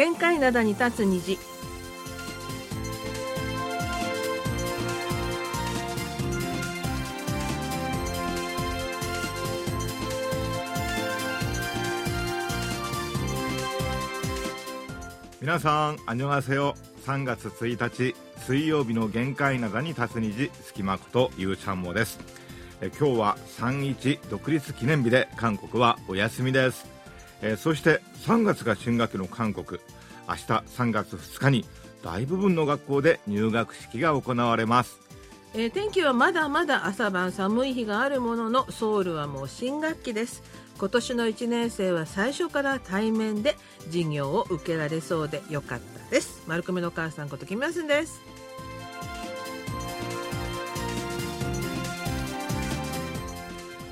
限界灘に立つ虹。皆さんあにょがせよ。3月1日水曜日の限界灘に立つ虹。隙間ことゆうちゃんもです。え今日は3.1独立記念日で韓国はお休みです。えそして3月が新学期の韓国明日3月2日に大部分の学校で入学式が行われます。えー天気はまだまだ朝晩寒い日があるもののソウルはもう新学期です。今年の1年生は最初から対面で授業を受けられそうでよかったです。丸組のお母さんことキムヤスです。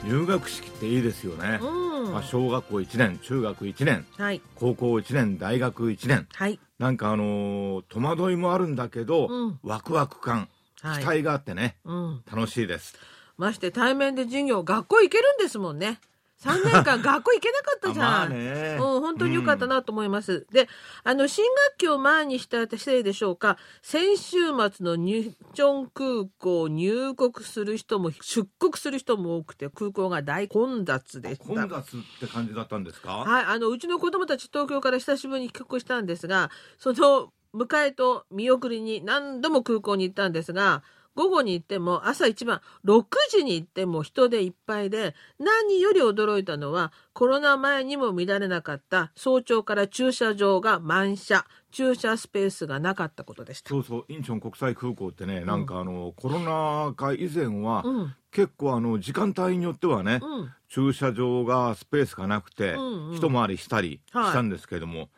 入学式っていいですよね、うん。まあ、小学校1年中学1年はい。高校1年大学1年。はい。なんかあのー戸惑いもあるんだけど、うん。ワクワク感はい。期待があってね、うん。楽しいです。まして対面で授業学校行けるんですもんね3年間学校行けなかったじゃん、うん、本当に良かったなと思います。で、あの、新学期を前にしたせいでしょうか、先週末のニュチョン空港入国する人も出国する人も多くて、空港が大混雑でした。混雑って感じだったんですか？はい、あのうちの子供たち東京から久しぶりに帰国したんですがその迎えと見送りに何度も空港に行ったんですが午後に行っても朝一番6時に行っても人でいっぱいで何より驚いたのはコロナ前にも見られなかった早朝から駐車場が満車駐車スペースがなかったことでした。そうそうインチョン国際空港ってね、なんかあのコロナ禍以前は、うん結構あの時間帯によってはね、うん。駐車場がスペースがなくて、うんうん。一回りしたりはい。したんですけれども、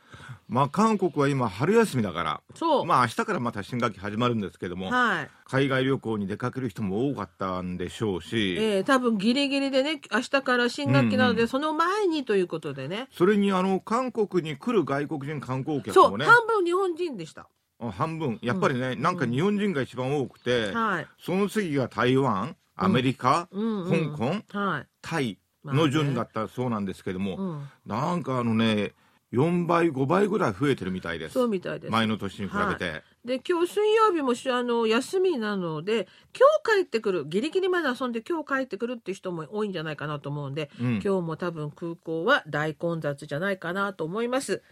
まあ韓国は今春休みだからまあ明日からまた新学期始まるんですけども、はい。海外旅行に出かける人も多かったんでしょうし、えー、多分ギリギリでね明日から新学期なので、うんうその前にということでね。それにあの韓国に来る外国人観光客もね半分日本人でした。あ半分。やっぱりね、なんか日本人が一番多くて、はい。その次が台湾アメリカ、うんうん香港はい。タイまあねの順だったそうなんですけども、うん。なんかあのね4倍5倍ぐらい増えてるみたいですそうみたいです。前の年に比べて、で、今日水曜日もしあの休みなので、今日帰ってくる、ギリギリまで遊んで今日帰ってくるって人も多いんじゃないかなと思うんで、うん今日も多分空港は大混雑じゃないかなと思います。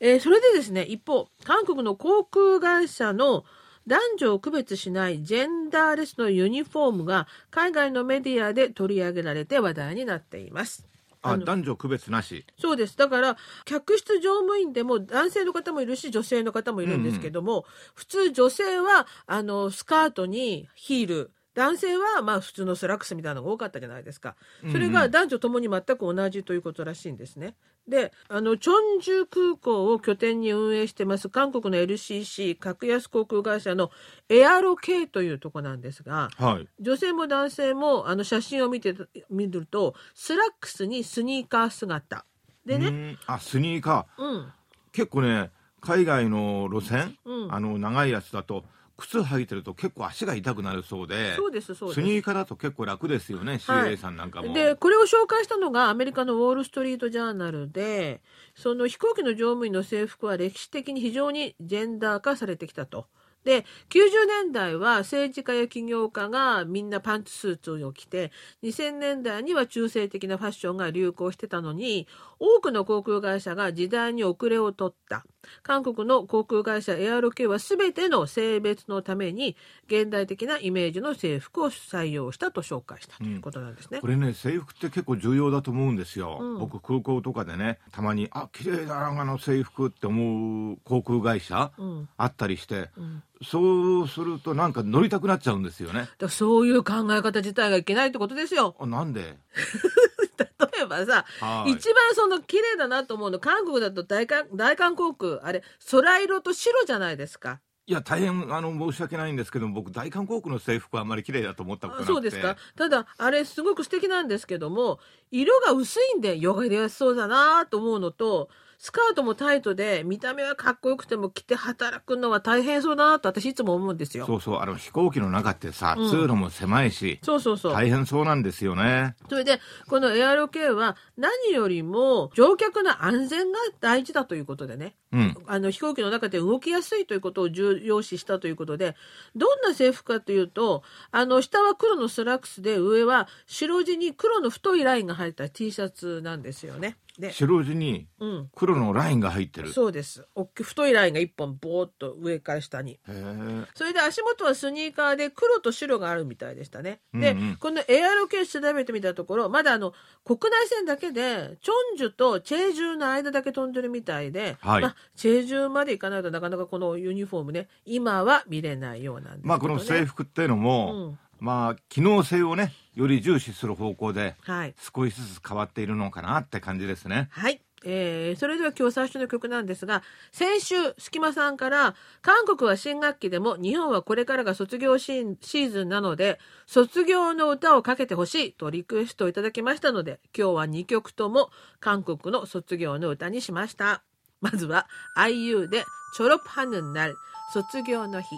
えーそれでですね、一方、韓国の航空会社の男女を区別しないジェンダーレスのユニフォームが海外のメディアで取り上げられて話題になっています。あ男女区別なしそうです。だから、客室乗務員でも男性の方もいるし、女性の方もいるんですけども、普通女性は、あの、スカートにヒール、男性は、まあ、普通のスラックスみたいなのが多かったじゃないですか。それが男女ともに全く同じということらしいんですね。で、あの、チョンジュ空港を拠点に運営してます、韓国の LCC 格安航空会社のエアロ K というとこなんですが、はい。女性も男性もあの写真を見て見るとスラックスにスニーカー姿。でね、うん。あスニーカー。うん、結構ね海外の路線、うん。あの長いやつだと靴履いてると結構足が痛くなるそうでそうですそうです。スニーカーだと結構楽ですよね、はい。CA さんなんかも。でこれを紹介したのがアメリカのウォール・ストリート・ジャーナルでその飛行機の乗務員の制服は歴史的に非常にジェンダー化されてきたと。で90年代は政治家や起業家がみんなパンツスーツを着て2000年代には中性的なファッションが流行してたのに多くの航空会社が時代に遅れを取った。韓国の航空会社エアロ系は全ての性別のために現代的なイメージの制服を採用したと紹介したということなんですね。これね制服って結構重要だと思うんですよ、うん。僕空港とかでねたまにあ綺麗だなあの制服って思う航空会社、うん。あったりして、ん。そうするとなんか乗りたくなっちゃうんですよね。だそういう考え方自体がいけないってことですよ。あなんで？例 えばさ、はい。一番その綺麗だなと思うの韓国だと大韓大韓航空あれ空色と白じゃないですか。いや大変あの申し訳ないんですけど僕大韓航空の制服はあんまり綺麗だと思ったことなくて。そうですか。ただあれすごく素敵なんですけども色が薄いんで汚れやすそうだなと思うのとスカートもタイトで見た目はかっこよくても着て働くのは大変そうだなと私いつも思うんですよ。そうそうあの飛行機の中ってさ、うん通路も狭いしそうそうそう。大変そうなんですよねそれで、このエアロ K は何よりも乗客の安全が大事だということでね。うん。あの飛行機の中で動きやすいということを重要視したということでどんな制服かというとあの下は黒のスラックスで上は白地に黒の太いラインが入った T シャツなんですよね。で、白地にうん、黒のラインが入ってる。そうです太いラインが一本ボーっと上から下に。それで足元はスニーカーで黒と白があるみたいでしたね。で、うんうんこのエアロ系調べてみたところ、まだあの、国内線だけで、チョンジュとチェージュの間だけ飛んでるみたいで、はいまあ、チェージュまで行かないとなかなかこのユニフォームね、今は見れないようなんですけど、ね。まあこの制服っていうのも、うんまあ機能性をねより重視する方向ではい。少しずつ変わっているのかなって感じですね。はい。えーそれでは今日最初の曲なんですが、先週、すきまさんから、韓国は新学期でも日本はこれからが卒業シーンシーズンなので、卒業の歌をかけてほしいとリクエストをいただきましたので、今日は2曲とも韓国の卒業の歌にしました。まずは、IU で、チョロプハヌンナル、卒業の日。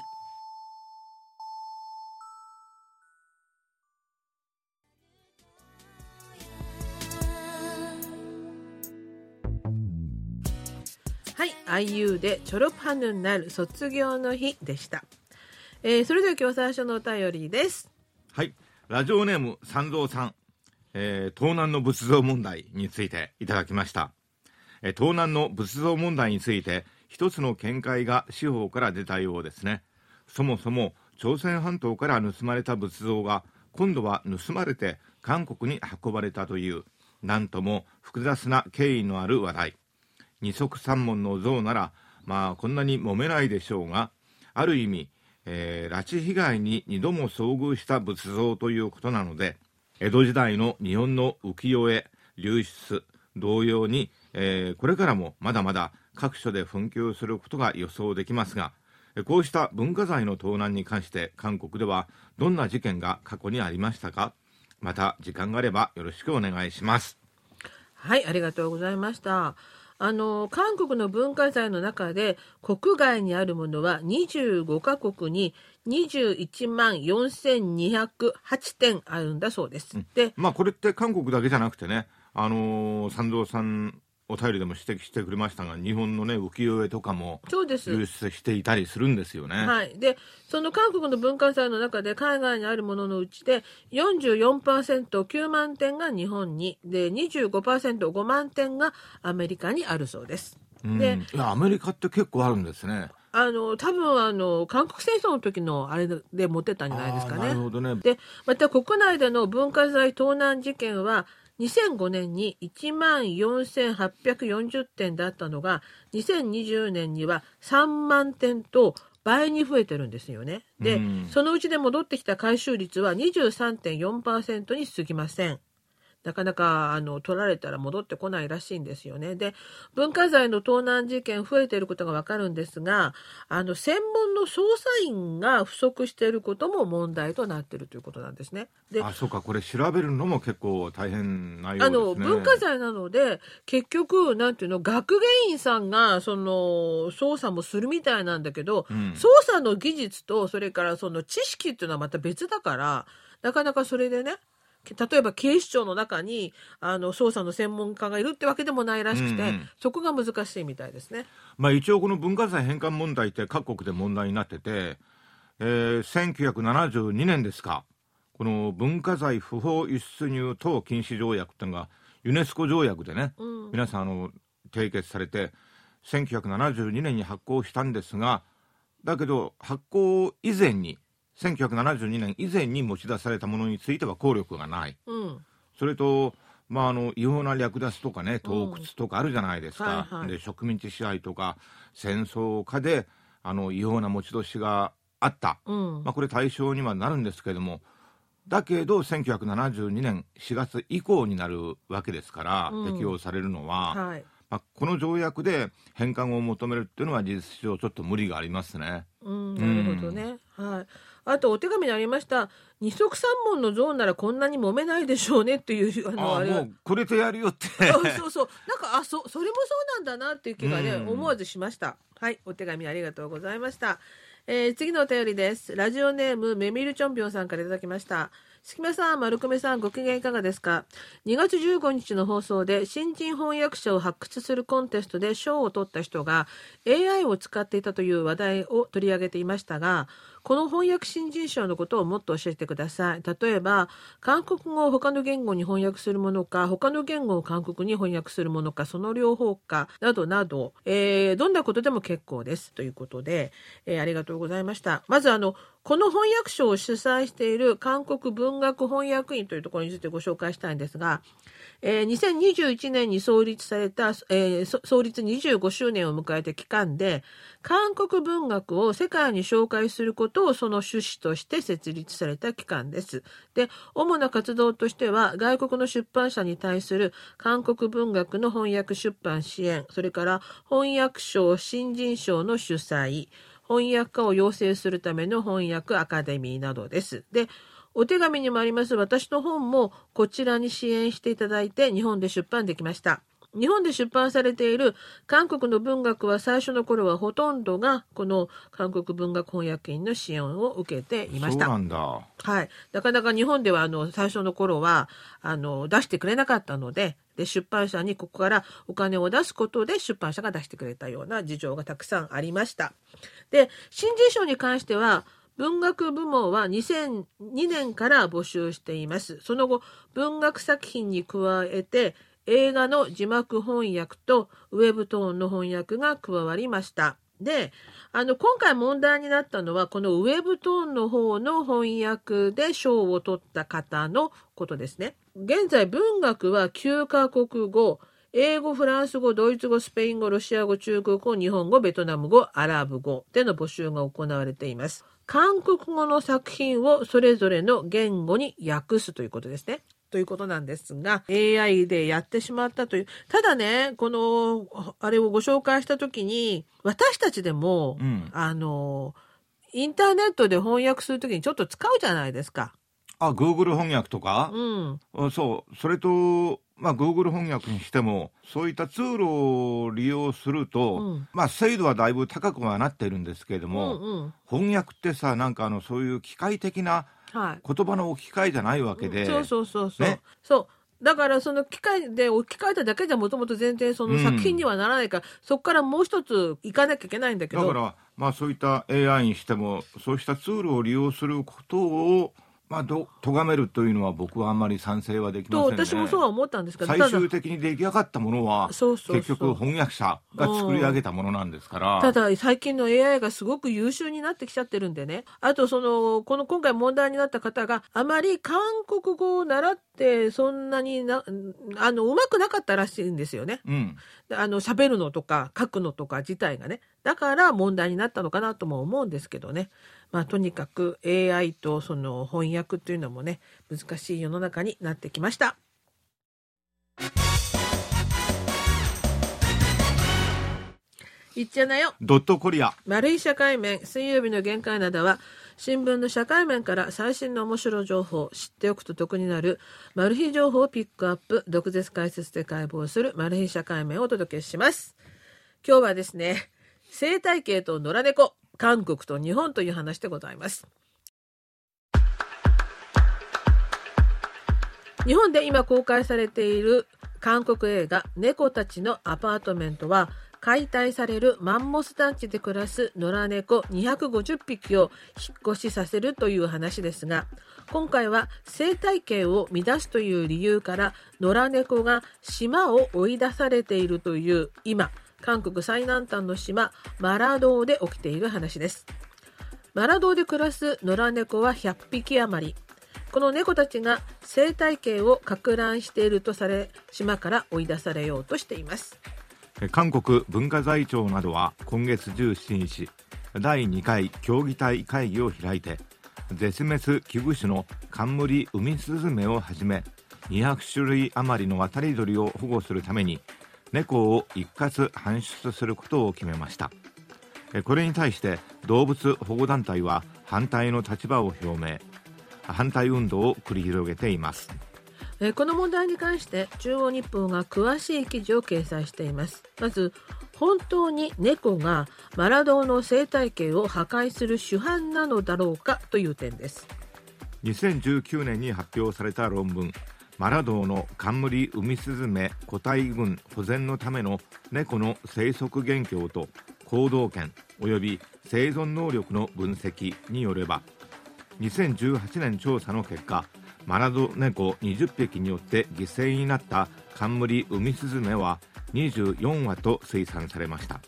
はい、IU でチョロパヌになる卒業の日でした。えーそれでは今日最初のお便りです。はいラジオネーム三蔵さん、えー盗難の仏像問題についていただきました、盗難の仏像問題について一つの見解が司法から出たようですね。そもそも朝鮮半島から盗まれた仏像が今度は盗まれて韓国に運ばれたというなんとも複雑な経緯のある話題。二足三門の像ならまあこんなに揉めないでしょうがある意味、えー拉致被害に2度も遭遇した仏像ということなので江戸時代の日本の浮世絵流出同様に、えーこれからもまだまだ各所で紛糾することが予想できますがえーこうした文化財の盗難に関して韓国ではどんな事件が過去にありましたか？また時間があればよろしくお願いしますはい、ありがとうございました。あの、韓国の文化財の中で国外にあるものは25カ国に21万4208点あるんだそうです。で、まあこれって韓国だけじゃなくてね、あのー、三蔵さんお便りでも指摘してくれましたが、日本のね浮世絵とかもそうです。流出していたりするんですよね。はい。で、その韓国の文化財の中で海外にあるもののうちで44%、9万点が日本に、で、25%、5万点がアメリカにあるそうです。うんでいやアメリカって結構あるんですね。あの、多分あの、韓国戦争の時のあれで持ってったんじゃないですかね。ほどね。で、また国内での文化財盗難事件は、2005年に1万4840点だったのが、2020年には3万点と倍に増えてるんですよね。で、うんそのうちで戻ってきた回収率は23.4%に過ぎません。なかなかあの取られたら戻ってこないらしいんですよね。で文化財の盗難事件増えていることがわかるんですがあの専門の捜査員が不足していることも問題となっているということなんですね。であ、そうか、これ調べるのも結構大変なようですね。あの文化財なので結局なんていうの学芸員さんがその捜査もするみたいなんだけど、うん捜査の技術とそれからその知識っていうのはまた別だからなかなかそれでね例えば警視庁の中にあの捜査の専門家がいるってわけでもないらしくて、うんうんそこが難しいみたいですね。まあ一応この文化財返還問題って各国で問題になってて、えー、1972年ですかこの文化財不法輸出入等禁止条約っていうのがユネスコ条約でね、うん皆さんあの締結されて1972年に発行したんですがだけど発行以前に1972年以前に持ち出されたものについては効力がない。うん。それと、まあ、あの違法な略奪とかね盗掘とかあるじゃないですか、はいはい。で植民地支配とか戦争下であの違法な持ち出しがあった、うん。まあ、これ対象にはなるんですけれども。だけど1972年4月以降になるわけですから、うん。適用されるのは、はい。まあ、この条約で返還を求めるっていうのは事実上ちょっと無理がありますね。うん、なるほどね。はい。あとお手紙にありました二足三門のゾーンならこんなに揉めないでしょうねっていうあのあれもうこれでやるよってそうそうそうなんかあそそれもそうなんだなっていう気がね、うん思わずしましたはいお手紙ありがとうございましたえー、次のお便りです。ラジオネーム、メミルチョンビョンさんからいただきました。月間さん、丸久米さん、ご機嫌いかがですか ?2 月15日の放送で新人翻訳者を発掘するコンテストで賞を取った人が AI を使っていたという話題を取り上げていましたが、この翻訳新人賞のことをもっと教えてください。例えば、韓国語を他の言語に翻訳するものか、他の言語を韓国に翻訳するものか、その両方か、などなど、えー、どんなことでも結構です。ということで、えー、ありがとうございました。まず、あの、この翻訳賞を主催している韓国文学翻訳員というところについてご紹介したいんですが、えー、2021年に創立された、えー、創立25周年を迎えた期間で、韓国文学を世界に紹介することをその趣旨として設立された機関です。で、主な活動としては、外国の出版社に対する韓国文学の翻訳出版支援、それから翻訳賞、新人賞の主催、翻訳家を養成するための翻訳アカデミーなどです。で、お手紙にもあります私の本もこちらに支援していただいて日本で出版できました。日本で出版されている韓国の文学は最初の頃はほとんどがこの韓国文学翻訳員の支援を受けていました。そうなんだ。はい。なかなか日本ではあの最初の頃はあの出してくれなかったので、で出版社にここからお金を出すことで出版社が出してくれたような事情がたくさんありました。で、新人賞に関しては文学部門は2002年から募集しています。その後、文学作品に加えて、映画の字幕翻訳とウェブトーンの翻訳が加わりました。で、あの、今回問題になったのは、このウェブトーンの方の翻訳で賞を取った方のことですね。現在、文学は9カ国語、英語、フランス語、ドイツ語、スペイン語、ロシア語、中国語、日本語、ベトナム語、アラブ語での募集が行われています。韓国語の作品をそれぞれの言語に訳すということですね。ということなんですが、AI でやってしまったという。ただね、この、あれをご紹介したときに、私たちでも、うん、あの、インターネットで翻訳するときにちょっと使うじゃないですか。あ、Google 翻訳とか？うん。そう。それと、まあ、Google 翻訳にしても、そういったツールを利用すると、うん、まあ、精度はだいぶ高くはなってるんですけれども、うんうん、翻訳ってさ、なんかあの、そういう機械的な言葉の置き換えじゃないわけで。そうそうそうそう。ね、そう。だからその機械で置き換えただけじゃもともと全然その作品にはならないから、うん、そこからもう一つ行かなきゃいけないんだけど。だから、まあそういった AI にしても、そうしたツールを利用することを、まあ、ど、咎めるというのは僕はあんまり賛成はできませんね。私もそうは思ったんですけど、最終的に出来上がったものは、そうそう結局翻訳者が作り上げたものなんですから。ただ、最近の AI がすごく優秀になってきちゃってるんでね。あと、その、この今回問題になった方があまり韓国語を習ってそんなにな、あの、うまくなかったらしいんですよね。うん。あの、喋るのとか書くのとか自体がね。だから問題になったのかなとも思うんですけどね。まあ、とにかく AI とその翻訳っていうのもね難しい世の中になってきました。いっちゃなよ。ドットコリア。丸い社会面、水曜日の限界などは、新聞の社会面から最新の面白情報、知っておくと得になる、マル秘情報をピックアップ、毒舌解説で解剖するマル秘社会面をお届けします。今日はですね、生態系と野良猫。韓国と日本という話でございます。日本で今公開されている韓国映画「猫たちのアパートメント」は解体されるマンモス団地で暮らす野良猫250匹を引っ越しさせるという話ですが今回は生態系を乱すという理由から野良猫が島を追い出されているという今韓国最南端の島マラドーで起きている話です。マラドーで暮らす野良猫は100匹余り。この猫たちが生態系を拡乱しているとされ島から追い出されようとしています。韓国文化財庁などは今月17日第2回協議体会議を開いて絶滅危惧種のカンムリウミスズメをはじめ200種類余りの渡り鳥を保護するために猫を一括搬出することを決めました。これに対して動物保護団体は反対の立場を表明。反対運動を繰り広げています。この問題に関して中央日報が詳しい記事を掲載しています。まず本当に猫がマラドーの生態系を破壊する主犯なのだろうかという点です。2019年に発表された論文マラドーのカンムリウミスズメ個体群保全のための猫の生息環境と行動権及び生存能力の分析によれば2018年調査の結果マラド猫20匹によって犠牲になったカンムリウミスズメは24羽と推算されました。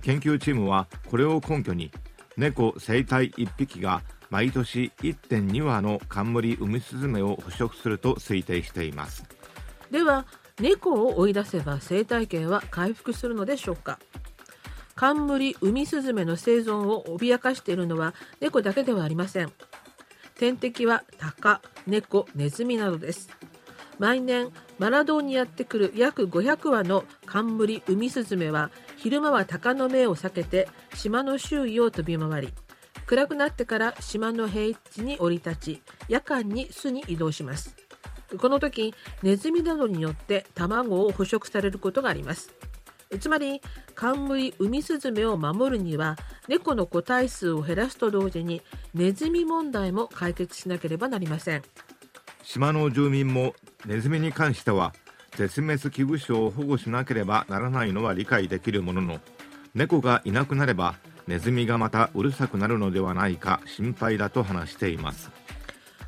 研究チームはこれを根拠に猫生体1匹が毎年1.2羽のカンムリウミスズメを捕食すると推定しています。では猫を追い出せば生態系は回復するのでしょうか。カンムリウミスズメの生存を脅かしているのは猫だけではありません。天敵はタカ、猫、ネズミなどです。毎年マラドーにやってくる約500羽のカンムリウミスズメは昼間は鷹の目を避けて島の周囲を飛び回り暗くなってから島の平地に降り立ち夜間に巣に移動します。この時ネズミなどによって卵を捕食されることがあります。つまりカンムリウミスズメを守るには猫の個体数を減らすと同時にネズミ問題も解決しなければなりません。島の住民もネズミに関しては絶滅危惧種を保護しなければならないのは理解できるものの猫がいなくなればネズミがまたうるさくなるのではないか心配だと話しています。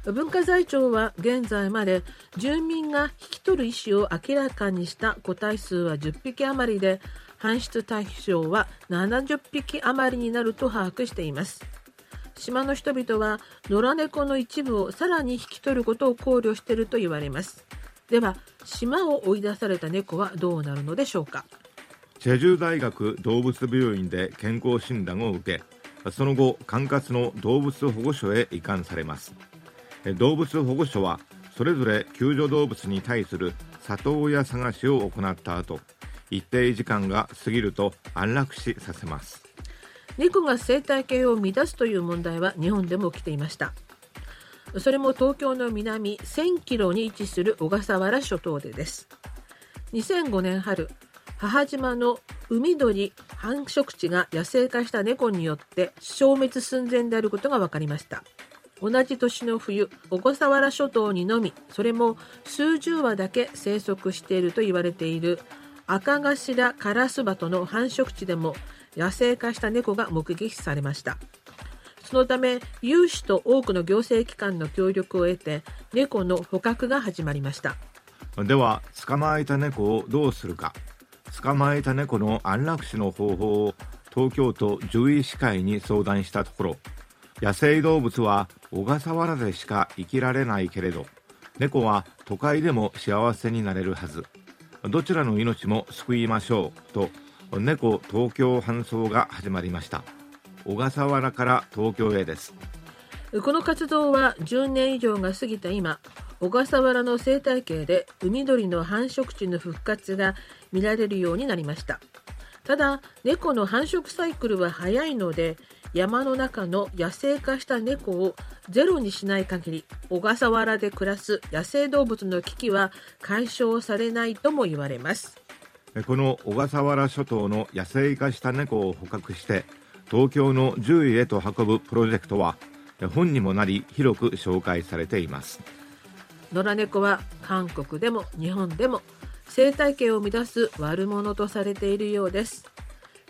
文化財庁は現在まで住民が引き取る意思を明らかにした個体数は10匹余りで搬出対象は70匹余りになると把握しています。島の人々は野良猫の一部をさらに引き取ることを考慮していると言われます。では島を追い出された猫はどうなるのでしょうか。チェジュ大学動物病院で健康診断を受けその後管轄の動物保護所へ移管されます。動物保護所はそれぞれ救助動物に対する里親探しを行った後一定時間が過ぎると安楽死させます。猫が生態系を乱すという問題は日本でも起きていました。それも東京の南1000キロに位置する小笠原諸島でです。2005年春母島の海鳥繁殖地が野生化した猫によって消滅寸前であることが分かりました。同じ年の冬小笠原諸島にのみそれも数十羽だけ生息していると言われている赤頭カラスバトの繁殖地でも野生化した猫が目撃されました。そのため有志と多くの行政機関の協力を得て猫の捕獲が始まりました。では捕まえた猫をどうするか。捕まえた猫の安楽死の方法を東京都獣医師会に相談したところ野生動物は小笠原でしか生きられないけれど猫は都会でも幸せになれるはず。どちらの命も救いましょうと猫東京搬送が始まりました。小笠原から東京へです。この活動は10年以上が過ぎた今小笠原の生態系で海鳥の繁殖地の復活が見られるようになりました。ただ猫の繁殖サイクルは早いので山の中の野生化した猫をゼロにしない限り小笠原で暮らす野生動物の危機は解消されないとも言われます。この小笠原諸島の野生化した猫を捕獲して東京の獣医へと運ぶプロジェクトは本にもなり広く紹介されています。野良猫は韓国でも日本でも生態系を乱す悪者とされているようです。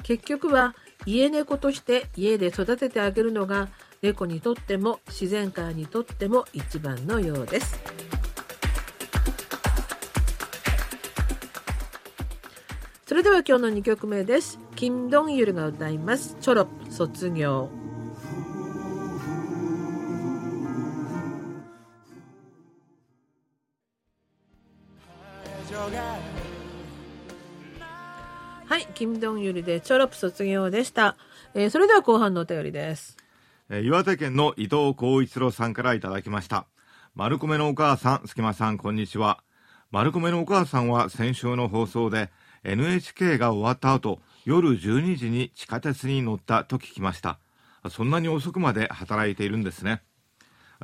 結局は家猫として家で育ててあげるのが猫にとっても自然界にとっても一番のようです。それでは今日の2曲目です。金ドンユルが歌います。チョロ卒業。はい金ドンユルでチョロプ卒業でした、えー、それでは後半のお便りですえー、岩手県の伊藤光一郎さんからいただきました。丸米のお母さん、すきまさん、こんにちは。丸米のお母さんは先週の放送で NHK が終わった後、夜12時に地下鉄に乗ったと聞きました。そんなに遅くまで働いているんですね。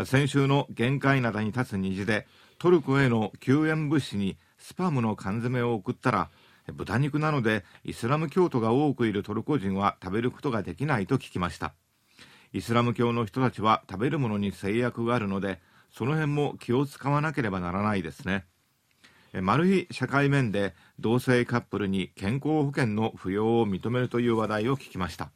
先週の限界灘に立つ虹でトルコへの救援物資にスパムの缶詰を送ったら豚肉なのでイスラム教徒が多くいるトルコ人は食べることができないと聞きました。イスラム教の人たちは食べるものに制約があるのでその辺も気を使わなければならないですね。マル秘社会面で同性カップルに健康保険の扶養を認めるという話題を聞きました。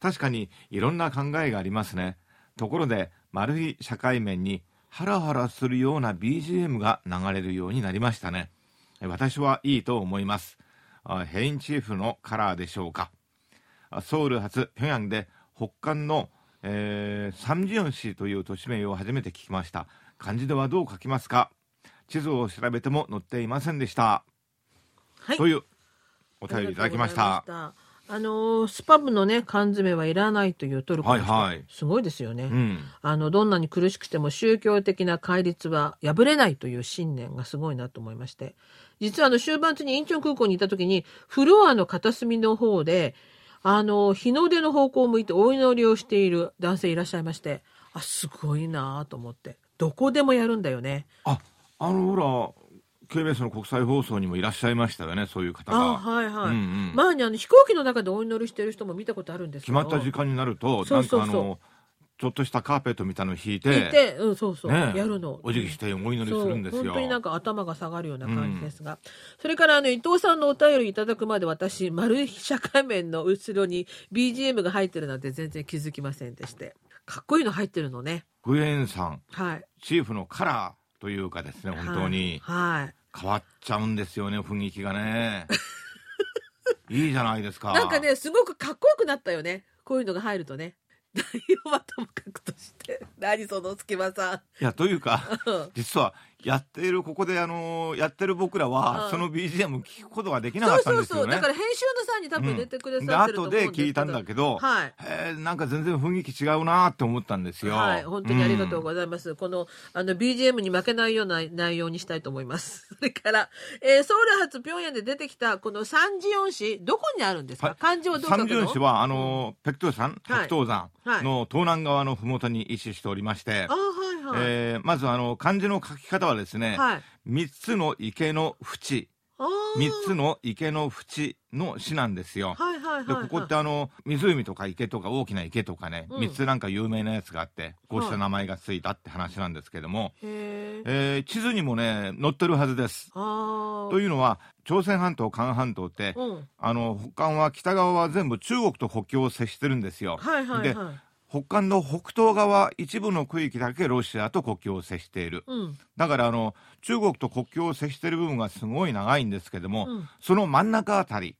確かにいろんな考えがありますね。ところでマル秘社会面にハラハラするような BGM が流れるようになりましたね。私はいいと思います。ヘインチーフのカラーでしょうか。ソウル発平壌で北韓の、えー、サムジヨン市という都市名を初めて聞きました。漢字ではどう書きますか？地図を調べても載っていませんでした、はい、というお便りいただきました。あのスパムのね缶詰はいらないというトルコの人、はいはい、すごいですよね、うん、あのどんなに苦しくても宗教的な戒律は破れないという信念がすごいなと思いまして実はあの終盤中にインチョン空港にいた時にフロアの片隅の方であの日の出の方向を向いてお祈りをしている男性いらっしゃいましてあすごいなと思って。どこでもやるんだよね。ああのほら KBS の国際放送にもいらっしゃいましたよね、そういう方が。はいはい。うんうん、前にあの飛行機の中でお祈りしてる人も見たことあるんです決まった時間になると、そうそうそう。なんかあの、ちょっとしたカーペットみたいの引いて、引いて、うん、そうそう、ね、やるの。お辞儀してお祈りするんですよ。本当になんか頭が下がるような感じですが。うん、それからあの、伊藤さんのお便りいただくまで私、丸社会面の後ろに BGM が入ってるなんて全然気づきませんでして。かっこいいの入ってるのね。グエンさん。はい。チーフのカラーというかですね、本当に。はい、はい変わっちゃうんですよね雰囲気がね いいじゃないですかなんかねすごくかっこよくなったよねこういうのが入るとね 内容はともかくとして何その隙間さん。いやというか実はやっているここであのやってる僕らは、その BGM 聞くことができなかったんですよね。そうそうそう。だから編集の際に多分入れてくださってると思うんですけで聞いたんだけど、はい、えー、なんか全然雰囲気違うなって思ったんですよ。はい、本当にありがとうございます。うん、このあの BGM に負けないような内容にしたいと思います。それから、えー、ソウル発平壌で出てきたこの三次四市どこにあるんですか？はい、漢字はどこ三次四市はあのペクトゥ山、白頭山の東南側のふもとに位置しておりまして、はいはい、えー、まずあの漢字の書き方はですね。はい。3つの池の縁3つの池の縁の市なんですよ。はいはいはい、でここってあの湖とか池とか大きな池とかね、うん、3つなんか有名なやつがあってこうした名前がついたって話なんですけども、はい、えー、地図にもね載ってるはずです。というのは朝鮮半島韓半島って、うん、あの北韓は北側は全部中国と国境を接してるんですよ。はいはいはい、で北韓の北東側一部の区域だけロシアと国境を接している、うん、だからあの中国と国境を接している部分がすごい長いんですけども、うん、その真ん中あたり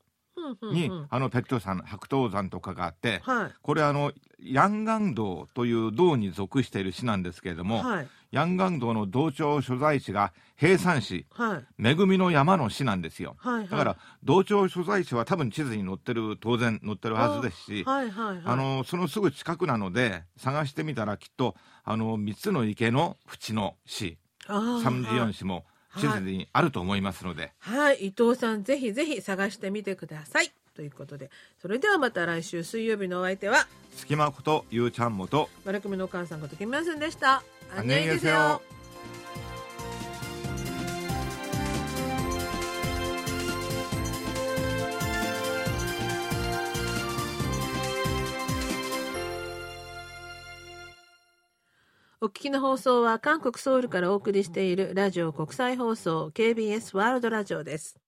に、うんうんうん、あのペット山白頭山とかがあって、はい、これあのヤンガン道という道に属している市なんですけれども、はい、ヤンガン道の道庁所在地が平山市、はい、恵みの山の市なんですよ、はいはい、だから道庁所在地は多分地図に載ってる当然載ってるはずですしあ、はいはいはい、あのそのすぐ近くなので探してみたらきっとあの3つの池の縁の市。三次四市も地図にあると思いますので、はい、はい、伊藤さんぜひぜひ探してみてくださいということでそれではまた来週水曜日のお相手は隙間ことゆうちゃんもと丸組のお母さんことキムヤスンでした。あんねんですよ。お聞きの放送は韓国ソウルからお送りしているラジオ国際放送 KBS ワールドラジオです。